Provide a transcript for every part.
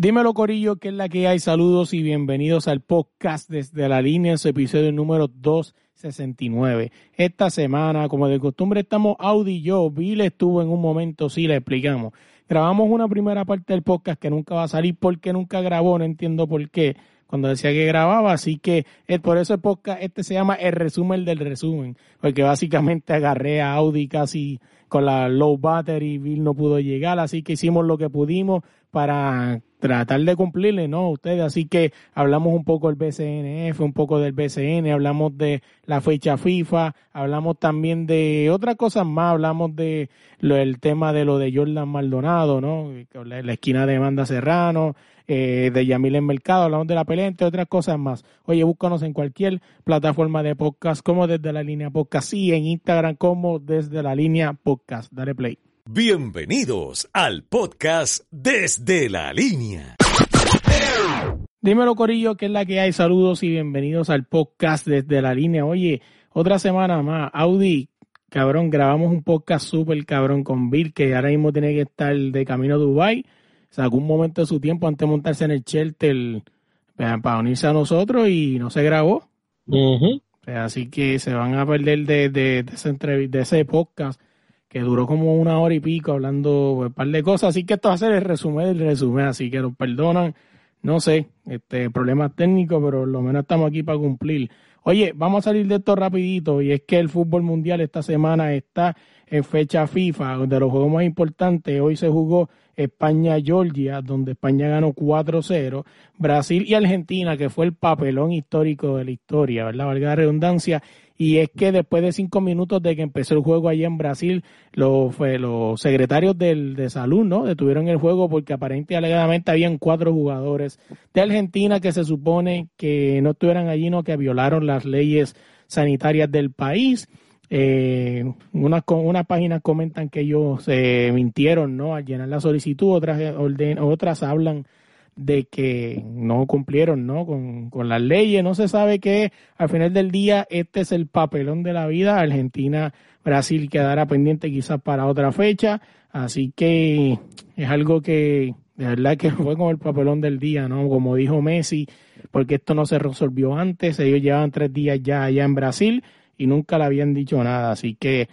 Dímelo Corillo, que es la que hay. Saludos y bienvenidos al podcast desde la línea, su episodio número 269. Esta semana, como de costumbre, estamos Audi y yo. Bill estuvo en un momento, sí, le explicamos. Grabamos una primera parte del podcast que nunca va a salir porque nunca grabó, no entiendo por qué cuando decía que grababa, así que eh, por eso el podcast este se llama el resumen del resumen, porque básicamente agarré a Audi casi con la low battery, Bill no pudo llegar, así que hicimos lo que pudimos para tratar de cumplirle, ¿no? Ustedes, así que hablamos un poco del BCNF, un poco del BCN, hablamos de la fecha FIFA, hablamos también de otras cosas más, hablamos de lo, el tema de lo de Jordan Maldonado, ¿no? La, esquina de Manda Serrano, eh, de Yamil en Mercado, hablamos de la pelea, otras cosas más. Oye, búscanos en cualquier plataforma de podcast, como desde la línea podcast, y en Instagram como desde la línea podcast. Dale play. Bienvenidos al podcast Desde la Línea. Dímelo, Corillo, que es la que hay. Saludos y bienvenidos al podcast Desde la Línea. Oye, otra semana más. Audi, cabrón, grabamos un podcast súper cabrón con Bill, que ahora mismo tiene que estar de camino a Dubai sacó un momento de su tiempo antes de montarse en el shelter para unirse a nosotros y no se grabó. Así que se van a perder de, de, ese de ese podcast que duró como una hora y pico hablando un par de cosas. Así que esto va a ser el resumen del resumen, así que nos perdonan. No sé, este problemas técnicos, pero lo menos estamos aquí para cumplir. Oye, vamos a salir de esto rapidito y es que el fútbol mundial esta semana está en fecha FIFA, de los juegos más importantes. Hoy se jugó España-Georgia, donde España ganó 4-0. Brasil y Argentina, que fue el papelón histórico de la historia, ¿verdad? Valga la redundancia. Y es que después de cinco minutos de que empezó el juego allá en Brasil, los, secretarios del, de salud, ¿no? Detuvieron el juego porque aparentemente alegadamente habían cuatro jugadores de Argentina que se supone que no estuvieran allí, no que violaron las leyes sanitarias del país. Eh, unas, unas páginas comentan que ellos eh, mintieron ¿no? al llenar la solicitud, otras, eh, orden, otras hablan de que no cumplieron ¿no? Con, con las leyes. No se sabe que al final del día este es el papelón de la vida. Argentina, Brasil quedará pendiente quizás para otra fecha. Así que es algo que de verdad que fue como el papelón del día, ¿no? Como dijo Messi, porque esto no se resolvió antes. Ellos llevaban tres días ya allá en Brasil y nunca le habían dicho nada, así que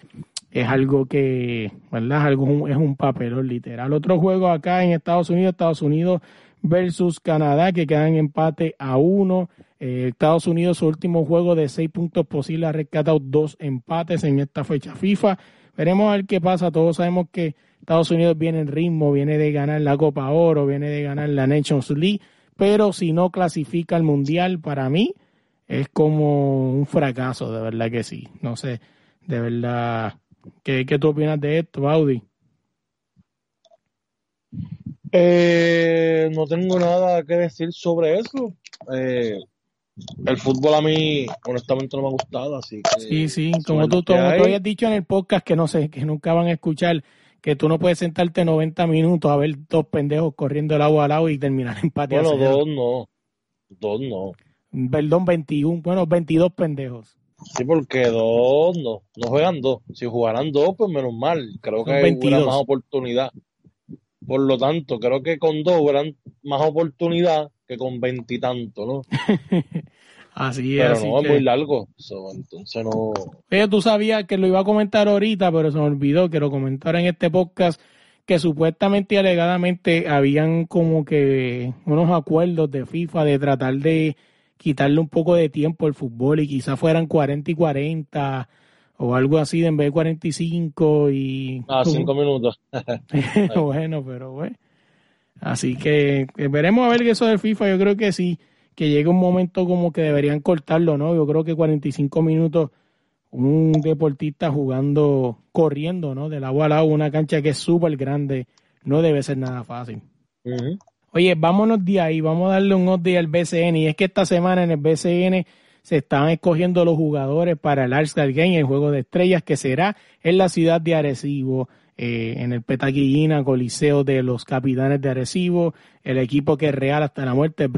es algo que, ¿verdad? Algo, es un papelón literal. Otro juego acá en Estados Unidos, Estados Unidos versus Canadá, que quedan empate a uno. Eh, Estados Unidos, su último juego de seis puntos posibles, ha rescatado dos empates en esta fecha FIFA. Veremos a ver qué pasa. Todos sabemos que Estados Unidos viene en ritmo, viene de ganar la Copa Oro, viene de ganar la Nations League, pero si no clasifica al Mundial, para mí, es como un fracaso, de verdad que sí. No sé, de verdad, ¿qué, qué tú opinas de esto, Audi? Eh, no tengo nada que decir sobre eso. Eh, el fútbol a mí, honestamente, no me ha gustado, así que... Sí, sí, como tú, como tú habías dicho en el podcast que no sé, que nunca van a escuchar, que tú no puedes sentarte 90 minutos a ver dos pendejos corriendo el agua al lado y terminar en patio. Bueno, dos no, dos no perdón, 21, bueno, 22 pendejos. Sí, porque dos no, no juegan dos. Si jugaran dos, pues menos mal. Creo que hay más oportunidad. Por lo tanto, creo que con dos hubieran más oportunidad que con veintitantos, ¿no? así es. Pero así no, es muy largo. entonces no. Oye, tú sabías que lo iba a comentar ahorita, pero se me olvidó que lo comentara en este podcast que supuestamente y alegadamente habían como que unos acuerdos de FIFA de tratar de quitarle un poco de tiempo al fútbol y quizás fueran 40 y 40 o algo así en vez de 45 y... Ah, cinco minutos. bueno, pero bueno. Así que veremos a ver que eso del FIFA, yo creo que sí, que llegue un momento como que deberían cortarlo, ¿no? Yo creo que 45 minutos un deportista jugando, corriendo, ¿no? Del agua al agua, una cancha que es súper grande, no debe ser nada fácil. Oye, vámonos de ahí, vamos a darle un update al BCN. Y es que esta semana en el BCN se están escogiendo los jugadores para el All-Star Game, el juego de estrellas, que será en la ciudad de Arecibo, eh, en el Petaquillina Coliseo de los Capitanes de Arecibo, el equipo que es real hasta la muerte,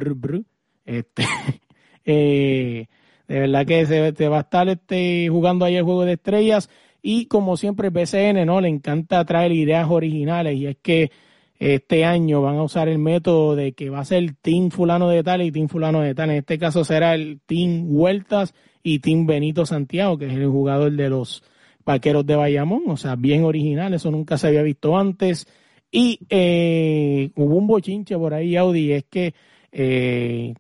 Este, eh, de verdad que se, va a estar este, jugando ahí el juego de estrellas. Y como siempre, el BCN ¿no? le encanta traer ideas originales, y es que este año van a usar el método de que va a ser Team Fulano de tal y Team Fulano de tal. En este caso será el Team Vueltas y Team Benito Santiago, que es el jugador de los vaqueros de Bayamón. O sea, bien original, eso nunca se había visto antes. Y eh, hubo un bochinche por ahí, Audi, es que eh,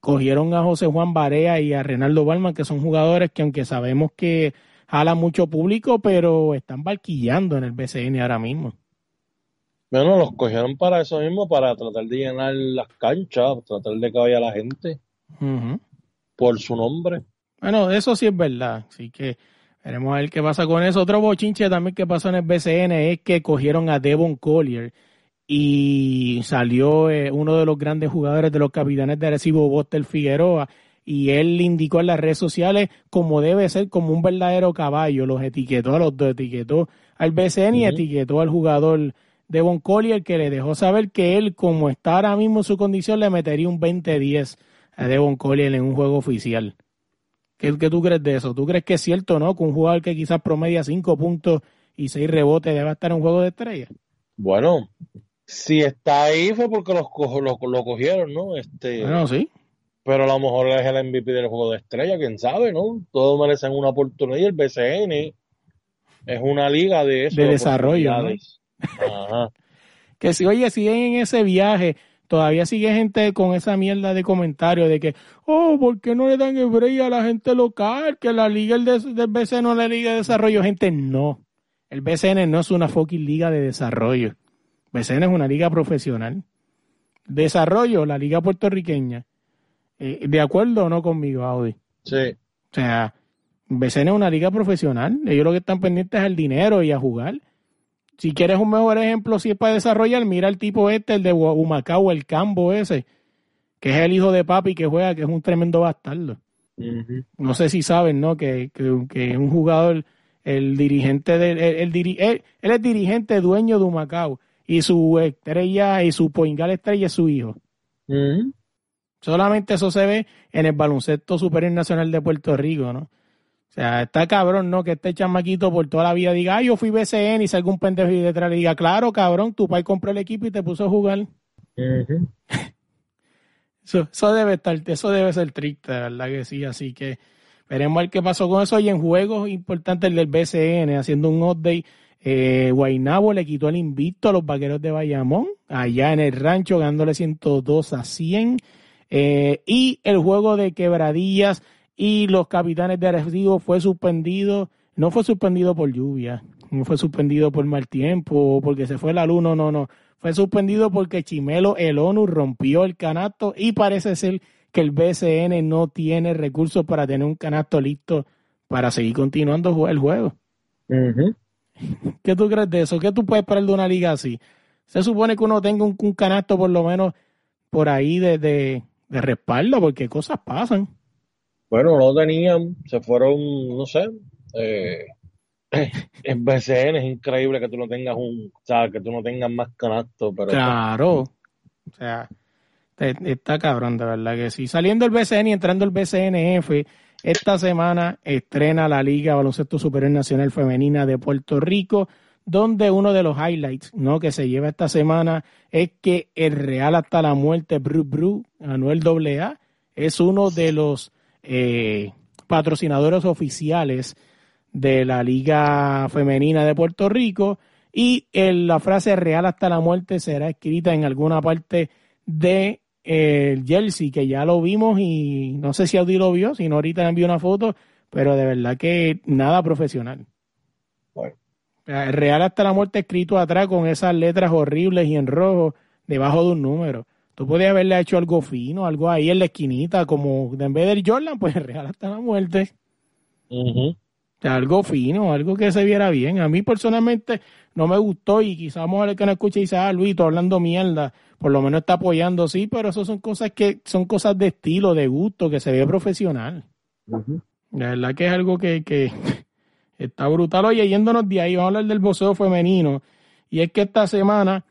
cogieron a José Juan Barea y a Renaldo Balman, que son jugadores que aunque sabemos que jala mucho público, pero están barquillando en el BCN ahora mismo. Bueno, los cogieron para eso mismo, para tratar de llenar las canchas, tratar de que vaya la gente por su nombre. Bueno, eso sí es verdad, así que veremos a ver qué pasa con eso. Otro bochinche también que pasó en el BCN es que cogieron a Devon Collier y salió eh, uno de los grandes jugadores de los capitanes de Arecibo, Boster Figueroa, y él indicó en las redes sociales como debe ser, como un verdadero caballo, los etiquetó a los dos, etiquetó al BCN y etiquetó al jugador Devon Collier que le dejó saber que él, como está ahora mismo en su condición, le metería un 20-10 a Devon Collier en un juego oficial. ¿Qué, tú crees de eso? ¿Tú crees que es cierto, no? Que un jugador que quizás promedia 5 puntos y 6 rebotes debe estar en un juego de estrella. Bueno, si está ahí fue porque los, lo, lo cogieron, ¿no? Este, bueno, sí. Pero a lo mejor es el MVP del juego de estrella, quién sabe, ¿no? Todos merecen una oportunidad y el BCN es una liga de eso. De desarrollo. que si, oye, siguen en ese viaje, todavía sigue gente con esa mierda de comentarios de que, oh, ¿por qué no le dan el a la gente local? Que la liga del, del BCN no es la liga de desarrollo. Gente, no. El BCN no es una fucking liga de desarrollo. BCN es una liga profesional. Desarrollo, la liga puertorriqueña. Eh, ¿De acuerdo o no conmigo, Audi? Sí. O sea, BCN es una liga profesional. Ellos lo que están pendientes es el dinero y a jugar. Si quieres un mejor ejemplo, si es para desarrollar, mira el tipo este, el de Humacao, el Cambo ese, que es el hijo de papi que juega, que es un tremendo bastardo. No sé si saben, ¿no? Que, que, es un jugador, el dirigente del, el, él, es dirigente dueño de Humacao y su estrella y su poingal estrella es su hijo. Solamente eso se ve en el baloncesto superior nacional de Puerto Rico, ¿no? O sea, está cabrón, ¿no? Que este chamaquito por toda la vida diga, ay, yo fui BCN y salga un pendejo y detrás le diga, claro, cabrón, tu pai compró el equipo y te puso a jugar. eso, debe estar, eso debe ser triste, ¿verdad que sí? Así que veremos ver qué pasó con eso. Y en juegos importantes del BCN, haciendo un update, eh, Guainabo le quitó el invicto a los vaqueros de Bayamón, allá en el rancho, ganándole 102 a 100. Eh, y el juego de quebradillas y los capitanes de Arecibo fue suspendido, no fue suspendido por lluvia, no fue suspendido por mal tiempo, porque se fue la luz, no, no, no. Fue suspendido porque Chimelo el ONU rompió el canasto y parece ser que el BCN no tiene recursos para tener un canasto listo para seguir continuando el juego. ¿Qué tú crees de eso? ¿Qué tú puedes esperar de una liga así? Se supone que uno tenga un, canasto por lo menos por ahí de, de respaldo, porque cosas pasan. Bueno, no tenían, se fueron, no sé, eh, en BCN es increíble que tú no tengas un, o sea, que tú no tengas más canasto, pero... Claro, o sea, está cabrón, de verdad que sí. Saliendo el BCN y entrando el BCNF, esta semana estrena la Liga Baloncesto Superior Nacional Femenina de Puerto Rico, donde uno de los highlights ¿no? que se lleva esta semana es que el Real hasta la muerte, Bru Bru, Anuel AA, es uno de los eh, patrocinadores oficiales de la Liga Femenina de Puerto Rico y la frase real hasta la muerte será escrita en alguna parte de eh, el jersey que ya lo vimos y no sé si Audi lo vio, si no ahorita envió una foto, pero de verdad que nada profesional. Real hasta la muerte escrito atrás con esas letras horribles y en rojo debajo de un número. Tú podías haberle hecho algo fino, algo ahí en la esquinita, como en vez del Jordan, pues real hasta la muerte. O algo fino, algo que se viera bien. A mí personalmente no me gustó y quizás a ver que no escuche y dice, ah, Luis, hablando mierda, por lo menos está apoyando, sí, pero eso son cosas que son cosas de estilo, de gusto, que se ve profesional. La verdad que es algo que, que está brutal. Oye, yéndonos de ahí, vamos a hablar del boxeo femenino. Y es que esta semana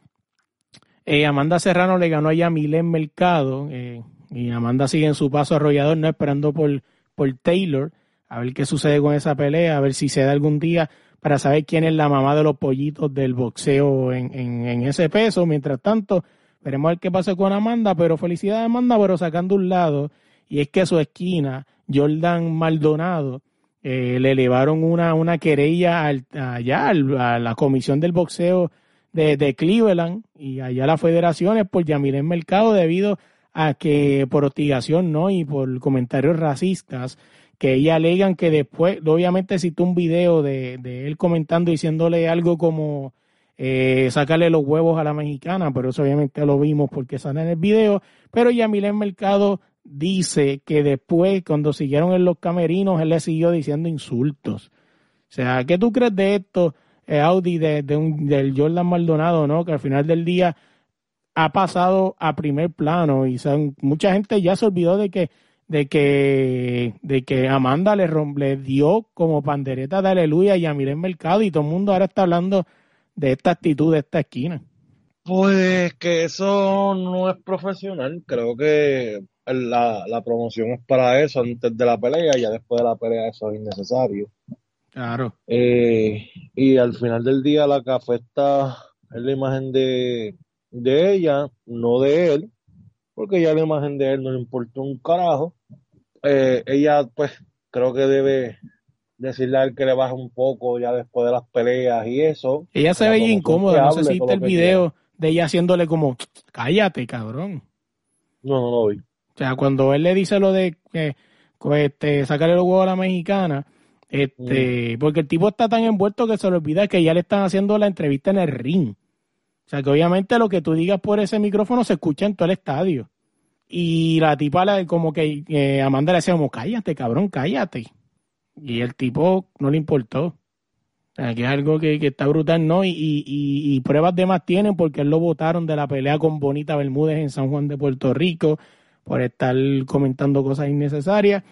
eh, Amanda Serrano le ganó a Yamilén Mercado. Eh, y Amanda sigue en su paso arrollador, no esperando por, por Taylor. A ver qué sucede con esa pelea, a ver si se da algún día para saber quién es la mamá de los pollitos del boxeo en, en, ese peso. Mientras tanto, veremos a ver qué pasa con Amanda, pero felicidades Amanda, pero sacando un lado, y es que su esquina, Jordan Maldonado, eh, le elevaron una, una querella allá a la comisión del boxeo de, Cleveland y allá las federaciones por Yamilén Mercado debido a que por hostigación no y por comentarios racistas que ella alegan que después, obviamente citó un video de, él comentando diciéndole algo como eh, sacarle los huevos a la mexicana, pero eso obviamente lo vimos porque sale en el video, pero Yamilén Mercado dice que después, cuando siguieron en los camerinos, él le siguió diciendo insultos. O sea, ¿qué tú crees de esto, Audi, de, un, del Jordan Maldonado, no? Que al final del día ha pasado a primer plano y mucha gente ya se olvidó de que de que, de que Amanda le, le dio como pandereta de aleluya y a Miren Mercado y todo el mundo ahora está hablando de esta actitud de esta esquina. Pues que eso no es profesional, creo que la, la promoción es para eso antes de la pelea, ya después de la pelea eso es innecesario. Claro. Eh, y al final del día la que afecta es la imagen de, de ella, no de él, porque ya la imagen de él no le importa un carajo. Eh, ella, pues, creo que debe decirle a él que le baje un poco ya después de las peleas y eso. Ella se veía incómoda, no sé si viste el video de ella haciéndole como, cállate, cabrón. No, no lo vi. O sea, cuando él le dice lo de que este, sacarle los huevos a la mexicana, este, mm. porque el tipo está tan envuelto que se le olvida que ya le están haciendo la entrevista en el ring. O sea que obviamente lo que tú digas por ese micrófono se escucha en todo el estadio. Y la tipa la, como que eh, Amanda le decía como, cállate, cabrón, cállate. Y el tipo no le importó. O sea, que es algo que, está brutal, ¿no? Y, y, y, pruebas de más tienen porque él lo votaron de la pelea con Bonita Bermúdez en San Juan de Puerto Rico por estar comentando cosas innecesarias.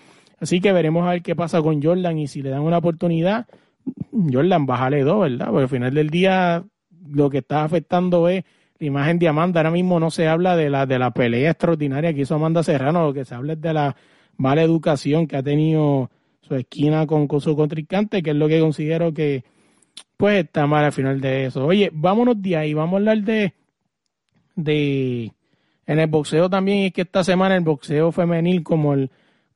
Así que veremos a ver qué pasa con Jordan y si le dan una oportunidad, Jordan, bájale dos, ¿verdad? Porque al final del día lo que está afectando es la imagen de Amanda. Ahora mismo no se habla de la, de la pelea extraordinaria que hizo Amanda Serrano, lo que se habla es de la mala educación que ha tenido su esquina con, su contrincante, que es lo que considero que pues está mal al final de eso. Oye, vámonos de ahí, vamos a hablar de, de en el boxeo también, es que esta semana el boxeo femenil como el,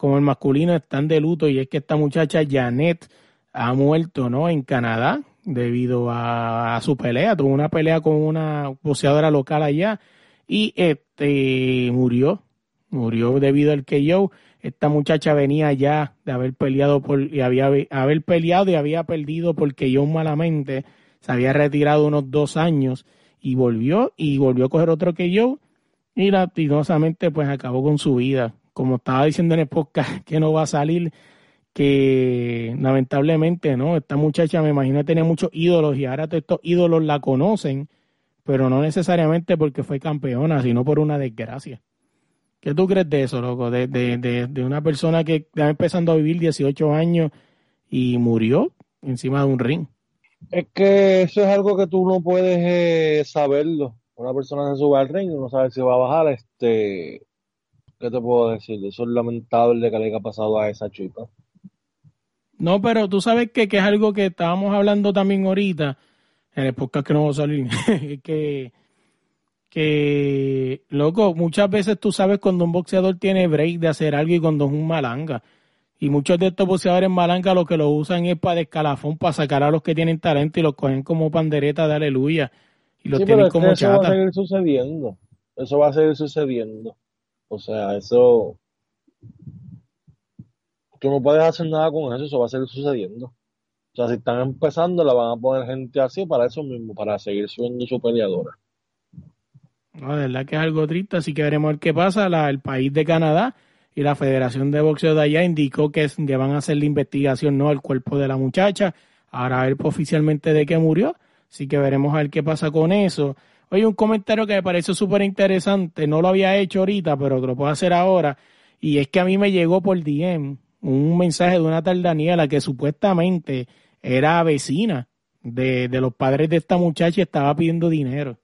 como el masculino están de luto y es que esta muchacha Janet ha muerto, ¿no? En Canadá, debido a, su pelea. Tuvo una pelea con una boxeadora local allá y este murió. Murió debido al que yo. Esta muchacha venía ya de haber peleado por y había haber peleado y había perdido porque yo malamente se había retirado unos dos años y volvió y volvió a coger otro que yo y lastimosamente pues acabó con su vida. Como estaba diciendo en el podcast que no va a salir, que lamentablemente, ¿no? Esta muchacha me imagino tenía muchos ídolos y ahora todos estos ídolos la conocen, pero no necesariamente porque fue campeona, sino por una desgracia. ¿Qué tú crees de eso, loco? De, de, de, de una persona que está empezando a vivir 18 años y murió encima de un ring. Es que eso es algo que tú no puedes eh, saberlo. Una persona se sube al ring y no sabe si va a bajar. Este, ¿Qué te puedo decir? Eso es lamentable que le haya pasado a esa chica. No, pero tú sabes que, que, es algo que estábamos hablando también ahorita, en el podcast que no va a salir, que, que, loco, muchas veces tú sabes cuando un boxeador tiene break de hacer algo y cuando es un malanga. Y muchos de estos boxeadores malanga lo que lo usan es para de escalafón, para sacar a los que tienen talento y los cogen como pandereta de aleluya. Y los tienen como eso va a seguir sucediendo. Eso va a seguir sucediendo. O sea, eso tú no puedes hacer nada con eso, eso va a seguir sucediendo. O sea, si están empezando, la van a poner gente así para eso mismo, para seguir siendo su peleadora. No, de verdad que es algo triste, así que veremos qué pasa. el país de Canadá y la Federación de Boxeo de allá indicó que, que van a hacer la investigación no al cuerpo de la muchacha, ahora ver oficialmente de qué murió, así que veremos a ver qué pasa con eso. Oye, un comentario que me parece súper interesante, no lo había hecho ahorita, pero lo puedo hacer ahora, y es que a mí me llegó por DM un mensaje de una tal Daniela que supuestamente era vecina de, los padres de esta muchacha y estaba pidiendo dinero.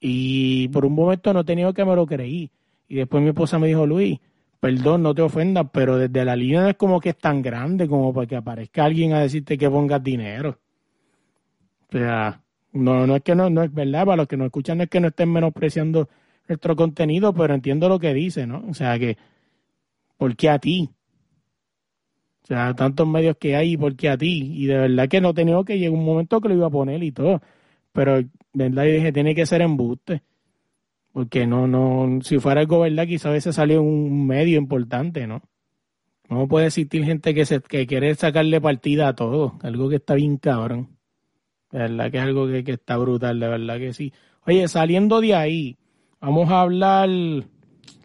Y por un momento no he tenido que me lo creí. Y después mi esposa me dijo, Luis, perdón, no te ofendas, pero desde la línea es como que es tan grande como para que aparezca alguien a decirte que pongas dinero. O sea, no, no es que no, no es verdad, para los que nos escuchan no es que no estén menospreciando nuestro contenido, pero entiendo lo que dice, ¿no? O sea que, ¿por qué a ti? O sea, tantos medios que hay, ¿por qué a ti? Y de verdad que no tenido que llegar un momento que lo iba a poner y todo. Pero, ¿verdad? Y dije, tiene que ser embuste. Porque no, no, si fuera algo verdad, quizás a veces salió un medio importante, ¿no? No puede existir gente que, se, que quiere sacarle partida a todo, algo que está bien cabrón. De verdad que es algo que, que está brutal, de verdad que sí. Oye, saliendo de ahí, vamos a hablar.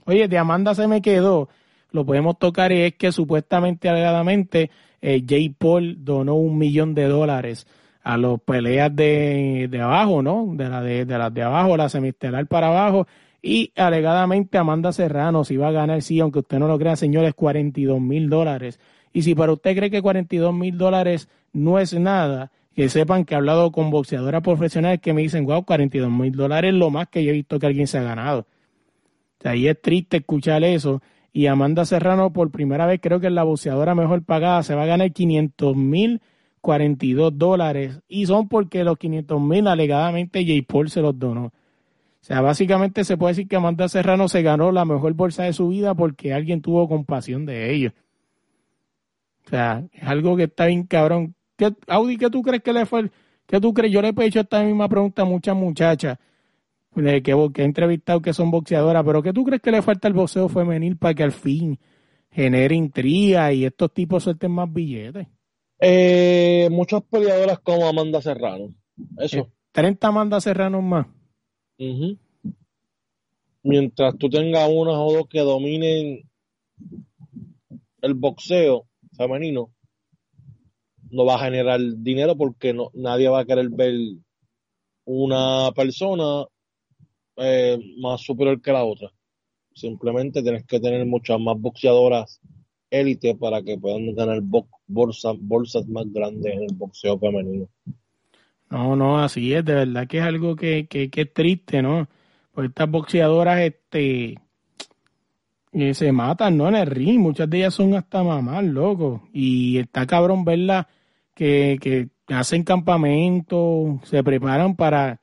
Oye, de Amanda se me quedó. Lo podemos tocar y es que supuestamente, alegadamente, eh, Jay Paul donó un millón de dólares a las peleas de, de abajo, ¿no? De, la de, de las de abajo, la semistelar para abajo. Y alegadamente Amanda Serrano se iba a ganar, sí, aunque usted no lo crea, señores, 42 mil dólares. Y si para usted cree que 42 mil dólares no es nada, que sepan que he hablado con boxeadoras profesionales que me dicen, wow, 42 mil dólares es lo más que yo he visto que alguien se ha ganado. O sea, ahí es triste escuchar eso. Y Amanda Serrano, por primera vez, creo que es la boxeadora mejor pagada, se va a ganar 500 mil 42 dólares y son porque los 500 mil alegadamente J. Paul se los donó. O sea, básicamente se puede decir que Amanda Serrano se ganó la mejor bolsa de su vida porque alguien tuvo compasión de ellos. O sea, es algo que está bien cabrón. ¿Qué, Audi, ¿qué tú crees que le fue? ¿Qué tú crees? Yo le he hecho esta misma pregunta a muchas muchachas que, que he entrevistado que son boxeadoras, pero ¿qué tú crees que le falta al boxeo femenil para que al fin genere intriga y estos tipos suelten más billetes? Eh, muchas peleadoras como Amanda Serrano. Eso. 30 eh, Amanda Serrano más. Mientras tú tengas unas o dos que dominen el boxeo femenino, no va a generar dinero porque no, nadie va a querer ver una persona eh, más superior que la otra. Simplemente tienes que tener muchas más boxeadoras élite para que puedan ganar bolsas, bolsas más grandes en el boxeo femenino. No, no, así es, de verdad que es algo que, que, es triste, ¿no? Pues estas boxeadoras, este, eh, se matan, ¿no? En el ring, muchas de ellas son hasta mamás, loco. Y está cabrón verlas que, que hacen campamento, se preparan para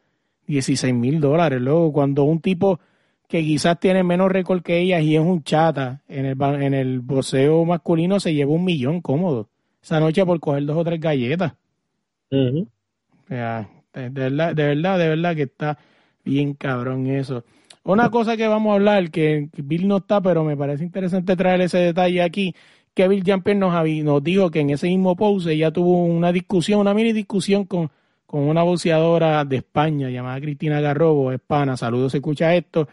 16 mil dólares, luego cuando un tipo que quizás tiene menos récord que ellas y es un chata en el, en el boxeo masculino se lleva un millón cómodo esa noche por coger dos o tres galletas. de, verdad, de verdad, de verdad que está bien cabrón eso. Una cosa que vamos a hablar, que Bill no está, pero me parece interesante traer ese detalle aquí, que Bill Jamper nos, nos dijo que en ese mismo pose ella tuvo una discusión, una mini discusión con, con una boxeadora de España llamada Cristina Garrobo, hispana, saludos, se escucha esto,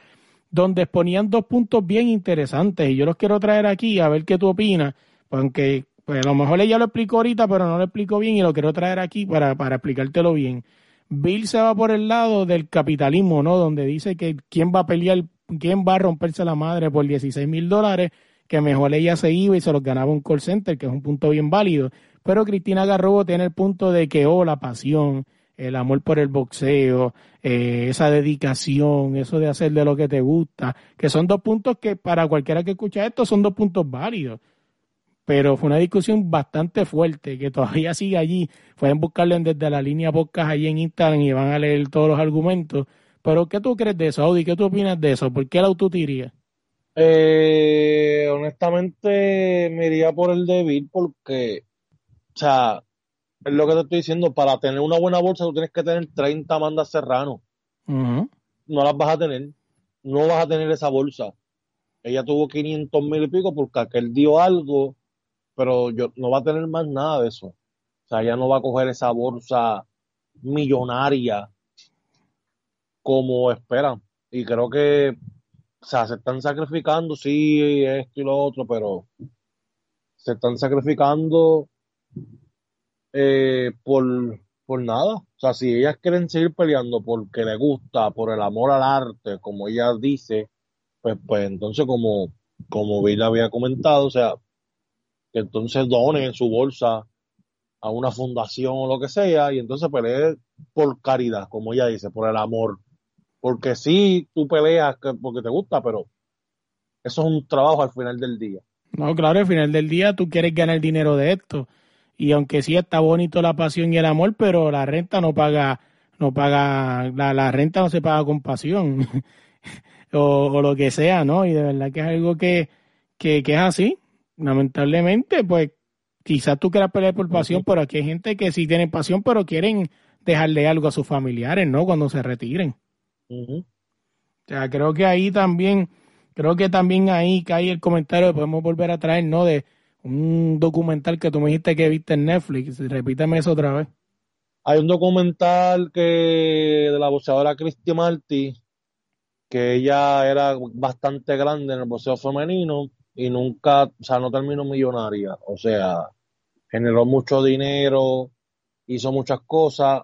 donde exponían dos puntos bien interesantes y yo los quiero traer aquí a ver qué tú opinas, aunque pues a lo mejor ella lo explicó ahorita, pero no lo explicó bien y lo quiero traer aquí para, para explicártelo bien. Bill se va por el lado del capitalismo, ¿no? Donde dice que quién va a pelear, quién va a romperse la madre por 16 mil dólares, que mejor ella se iba y se los ganaba un call center, que es un punto bien válido. Pero Cristina Garrobo tiene el punto de que, oh, la pasión, el amor por el boxeo, eh, esa dedicación, eso de hacer de lo que te gusta, que son dos puntos que para cualquiera que escucha esto son dos puntos válidos. Pero fue una discusión bastante fuerte que todavía sigue allí. Pueden buscarlo desde la línea podcast allí en Instagram y van a leer todos los argumentos. Pero ¿qué tú crees de eso, Audi? ¿Qué tú opinas de eso? ¿Por qué el auto Eh, honestamente me iría por el débil porque, o sea, es lo que te estoy diciendo, para tener una buena bolsa tú tienes que tener 30 mandas serranos. No las vas a tener. No vas a tener esa bolsa. Ella tuvo 500 mil y pico porque aquel dio algo, pero yo, no va a tener más nada de eso. O sea, ella no va a coger esa bolsa millonaria como esperan. Y creo que o sea, se están sacrificando, sí, esto y lo otro, pero se están sacrificando eh, por, por nada. O sea, si ellas quieren seguir peleando porque les gusta, por el amor al arte, como ella dice, pues, pues entonces como, como había comentado, o sea, que entonces donen su bolsa a una fundación o lo que sea, y entonces pelee por caridad, como ella dice, por el amor. Porque sí, tú peleas porque te gusta, pero eso es un trabajo al final del día. No, claro, al final del día tú quieres ganar dinero de esto. Y aunque sí está bonito la pasión y el amor, pero la renta no paga, no paga, la, la renta no se paga con pasión. o, o, lo que sea, ¿no? Y de verdad que es algo que, que, que es así. Lamentablemente, pues quizás tú quieras pelear por pasión, pero aquí hay gente que sí tiene pasión, pero quieren dejarle algo a sus familiares, ¿no? Cuando se retiren. O sea, creo que ahí también, creo que también ahí cae el comentario que podemos volver a traer, ¿no? De un documental que tú me dijiste que viste en Netflix. Repíteme eso otra vez. Hay un documental que de la boxeadora Christy Marty, que ella era bastante grande en el boxeo femenino y nunca, o sea, no terminó millonaria. O sea, generó mucho dinero, hizo muchas cosas,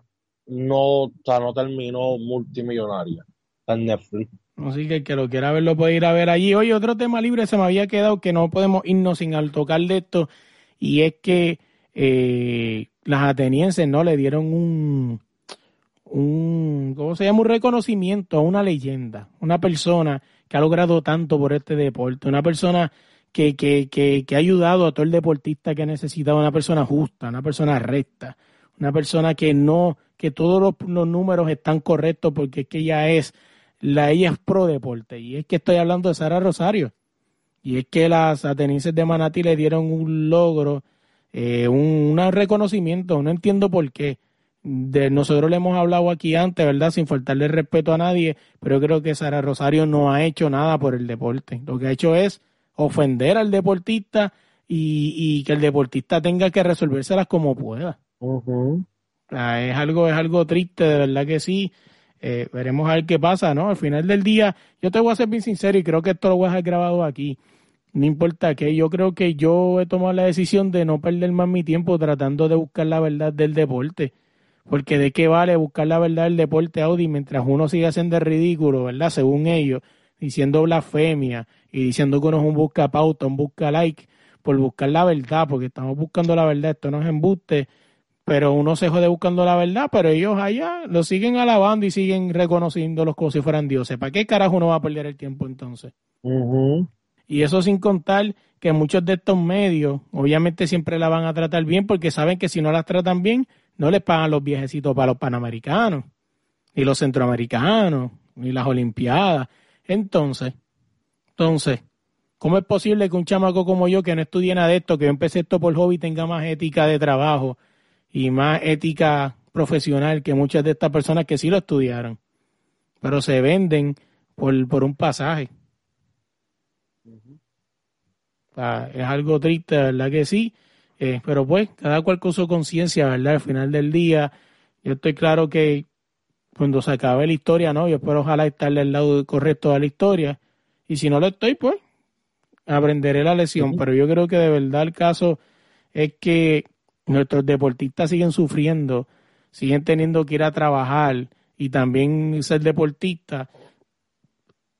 no, o no terminó multimillonaria en Netflix. Así que el que lo quiera ver lo puede ir a ver allí. Oye, otro tema libre se me había quedado que no podemos irnos sin al tocar de esto y es que eh, las atenienses no le dieron un, un, ¿cómo se llama? Un reconocimiento a una leyenda, una persona que ha logrado tanto por este deporte, una persona que, que, que, que ha ayudado a todo el deportista que ha necesitado, una persona justa, una persona recta, una persona que no, que todos los, números están correctos porque es que ella es, la ella es pro deporte. Y es que estoy hablando de Sara Rosario. Y es que las atenienses de Manati le dieron un logro, eh, un, reconocimiento, no entiendo por qué. De, nosotros le hemos hablado aquí antes, ¿verdad? Sin faltarle respeto a nadie, pero creo que Sara Rosario no ha hecho nada por el deporte. Lo que ha hecho es ofender al deportista y, y que el deportista tenga que resolvérselas como pueda. Uh-huh. es algo, es algo triste, de verdad que sí. Eh, veremos a ver qué pasa, ¿no? Al final del día, yo te voy a ser bien sincero y creo que esto lo voy a dejar grabado aquí. No importa que yo creo que yo he tomado la decisión de no perder más mi tiempo tratando de buscar la verdad del deporte. Porque de qué vale buscar la verdad del deporte Audi mientras uno sigue haciendo ridículo, ¿verdad? Según ellos, diciendo blasfemia y diciendo que uno es un busca pauta, un busca like, por buscar la verdad, porque estamos buscando la verdad, esto no es embuste, pero uno se jode buscando la verdad, pero ellos allá lo siguen alabando y siguen reconociéndolos como si fueran dioses. ¿Para qué carajo uno va a perder el tiempo entonces? Y eso sin contar que muchos de estos medios, obviamente siempre la van a tratar bien porque saben que si no las tratan bien, no les pagan los viejecitos para los panamericanos, ni los centroamericanos, ni las olimpiadas. Entonces, entonces, ¿cómo es posible que un chamaco como yo, que no estudie nada de esto, que yo empecé esto por hobby, tenga más ética de trabajo y más ética profesional que muchas de estas personas que sí lo estudiaron, pero se venden por, por un pasaje? O sea, es algo triste, ¿verdad que sí? Eh, pero pues, cada cual con su conciencia, ¿verdad? Al final del día, yo estoy claro que cuando se acabe la historia, ¿no? Yo espero ojalá estarle al lado correcto de la historia. Y si no lo estoy, pues aprenderé la lección. Pero yo creo que de verdad el caso es que nuestros deportistas siguen sufriendo, siguen teniendo que ir a trabajar y también ser deportistas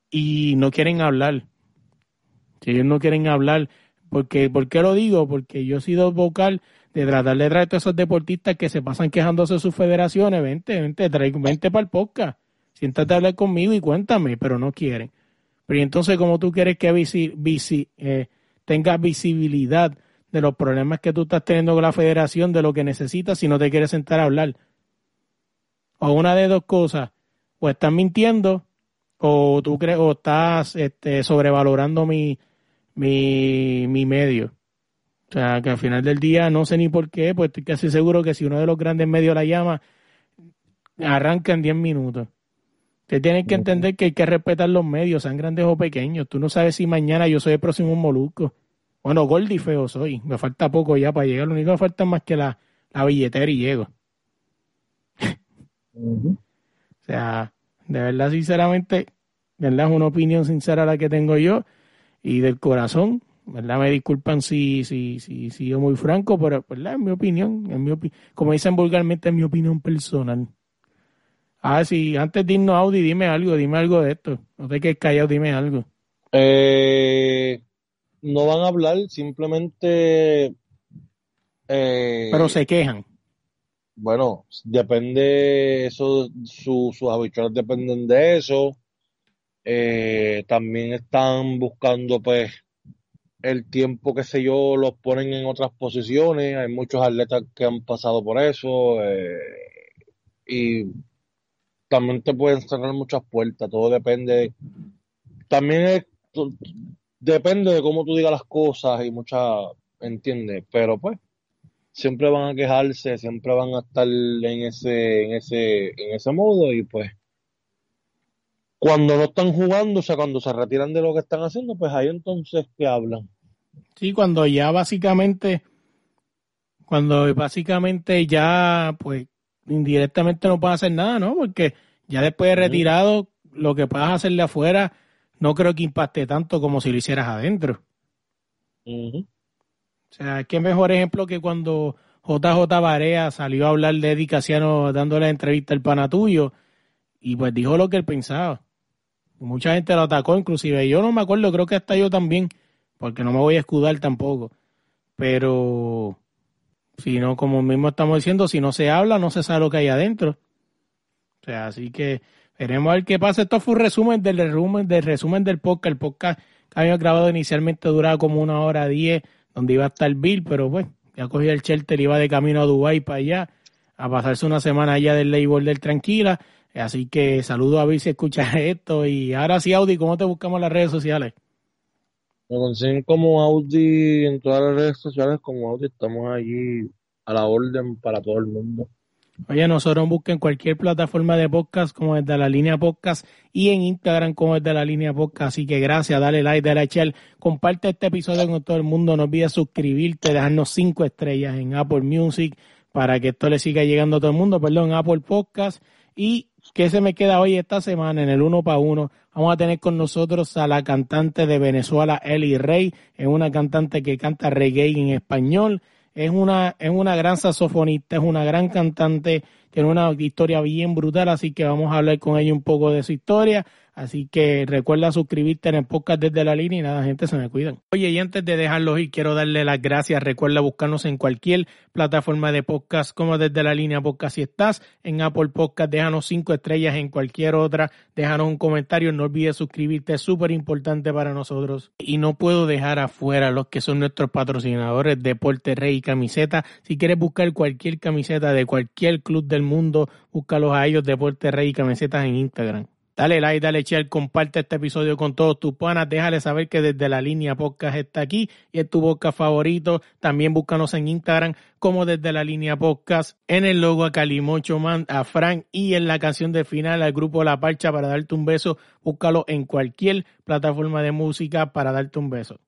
y no quieren hablar. Si ellos no quieren hablar, porque, ¿por qué lo digo? Porque yo he sido vocal de tratar de traer a todos esos deportistas que se pasan quejándose de sus federaciones, vente, vente, trae, vente para el podcast, siéntate a hablar conmigo y cuéntame, pero no quieren. Pero entonces, ¿cómo tú quieres que visi, eh, tengas visibilidad de los problemas que tú estás teniendo con la federación, de lo que necesitas, si no te quieres sentar a hablar? O una de dos cosas, o estás mintiendo, o tú crees, o estás este, sobrevalorando mi, mi, mi medio. O sea, que al final del día no sé ni por qué, pues estoy casi seguro que si uno de los grandes medios la llama, arranca en 10 minutos. Usted tiene que entender que hay que respetar los medios, sean grandes o pequeños. Tú no sabes si mañana yo soy el próximo molusco. Bueno, gordi feo soy. Me falta poco ya para llegar. Lo único que me falta es más que la, la billetera y llego. O sea, de verdad, sinceramente, ¿verdad? Es una opinión sincera la que tengo yo y del corazón, ¿verdad? Me disculpan si, si, si, si yo muy franco, pero, ¿verdad? Es mi opinión, es mi como dicen vulgarmente, es mi opinión personal. Ah, sí, antes de irnos Audi, dime algo, dime algo de esto. No te quedes callado, dime algo. Eh, no van a hablar, simplemente... Eh, pero se quejan. Bueno, depende, eso, sus habituales dependen de eso. Eh, también están buscando, pues, el tiempo, que sé yo, los ponen en otras posiciones. Hay muchos atletas que han pasado por eso. Eh, y también te pueden cerrar muchas puertas. Todo depende. También depende de cómo tú digas las cosas y muchas, ¿entiendes? Pero pues, siempre van a quejarse, siempre van a estar en ese, en ese, en ese modo y pues cuando no están jugando, o sea, cuando se retiran de lo que están haciendo, pues ahí entonces que hablan. Sí, cuando ya básicamente, cuando básicamente ya, pues, indirectamente no pueden hacer nada, ¿no? Porque ya después de retirado, lo que puedas hacerle afuera, no creo que impacte tanto como si lo hicieras adentro. O sea, qué mejor ejemplo que cuando JJ Barea salió a hablar de Eddie Casiano dándole la entrevista al pana tuyo y pues dijo lo que él pensaba. Mucha gente lo atacó, inclusive. Yo no me acuerdo, creo que hasta yo también, porque no me voy a escudar tampoco. Pero, si no, como mismo estamos diciendo, si no se habla, no se sabe lo que hay adentro. O sea, así que veremos a ver qué pasa. Esto fue un resumen del resumen del, resumen del podcast. El podcast que habíamos grabado inicialmente duraba como una hora diez, donde iba a estar Bill, pero bueno, ya cogí el shelter y iba de camino a Dubái para allá, a pasarse una semana allá del label del Tranquila. Así que saludo a ver si escuchas esto. Y ahora sí, Audi, ¿cómo te buscamos en las redes sociales? Me consiguen como Audi en todas las redes sociales, como Audi, estamos allí a la orden para todo el mundo. Oye, nosotros busquen cualquier plataforma de podcast como desde la línea podcast y en Instagram como desde la línea podcast. Así que gracias, dale like, dale share, comparte este episodio con todo el mundo. No olvides suscribirte, dejarnos cinco estrellas en Apple Music para que esto le siga llegando a todo el mundo, perdón, Apple Podcast. Y ¿Qué se me queda hoy esta semana en el uno para uno? Vamos a tener con nosotros a la cantante de Venezuela, Eli Rey. Es una cantante que canta reggae en español. Es una, es una gran saxofonista, es una gran cantante, tiene una historia bien brutal, así que vamos a hablar con ella un poco de su historia. Así que recuerda suscribirte en el podcast desde la línea y nada, gente, se me cuidan. Oye, y antes de dejarlos ir, quiero darle las gracias. Recuerda buscarnos en cualquier plataforma de podcast, como desde la línea podcast. Si estás en Apple Podcast, déjanos cinco estrellas en cualquier otra, déjanos un comentario. No olvides suscribirte, es súper importante para nosotros. Y no puedo dejar afuera los que son nuestros patrocinadores, Deporte Rey y Camiseta. Si quieres buscar cualquier camiseta de cualquier club del mundo, búscalos a ellos, Deporte Rey y Camisetas en Instagram. Dale like, dale share, comparte este episodio con todos tus panas. Déjale saber que desde la línea podcast está aquí y es tu podcast favorito. También búscanos en Instagram como desde la línea podcast. En el logo a Calimocho Man, a Frank y en la canción de final al grupo La Parcha para darte un beso. Búscalo en cualquier plataforma de música para darte un beso.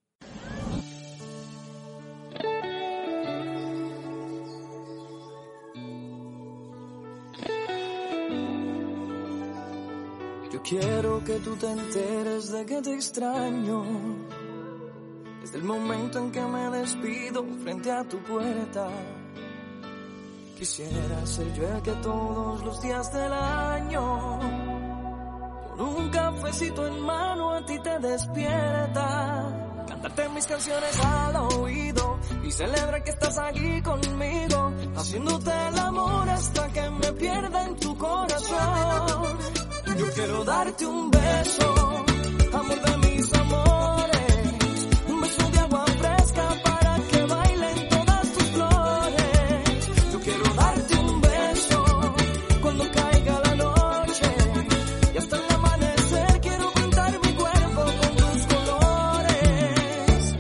Quiero que tú te enteres de que te extraño. Desde el momento en que me despido frente a tu puerta. Quisiera ser yo el que todos los días del año, con un cafecito en mano a ti te despierta. Cantarte mis canciones al oído y celebra que estás aquí conmigo, haciéndote el amor hasta que me pierda en tu corazón. Yo quiero darte un beso, amor de mis amores, un beso de agua fresca para que bailen todas tus flores. Yo quiero darte un beso cuando caiga la noche y hasta el amanecer quiero pintar mi cuerpo con tus colores.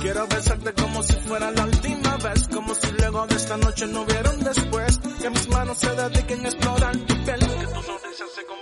Quiero besarte como si fuera la última vez, como si luego de esta noche no hubiera después, que mis manos se dediquen a explorar tu piel, presencia se convierte.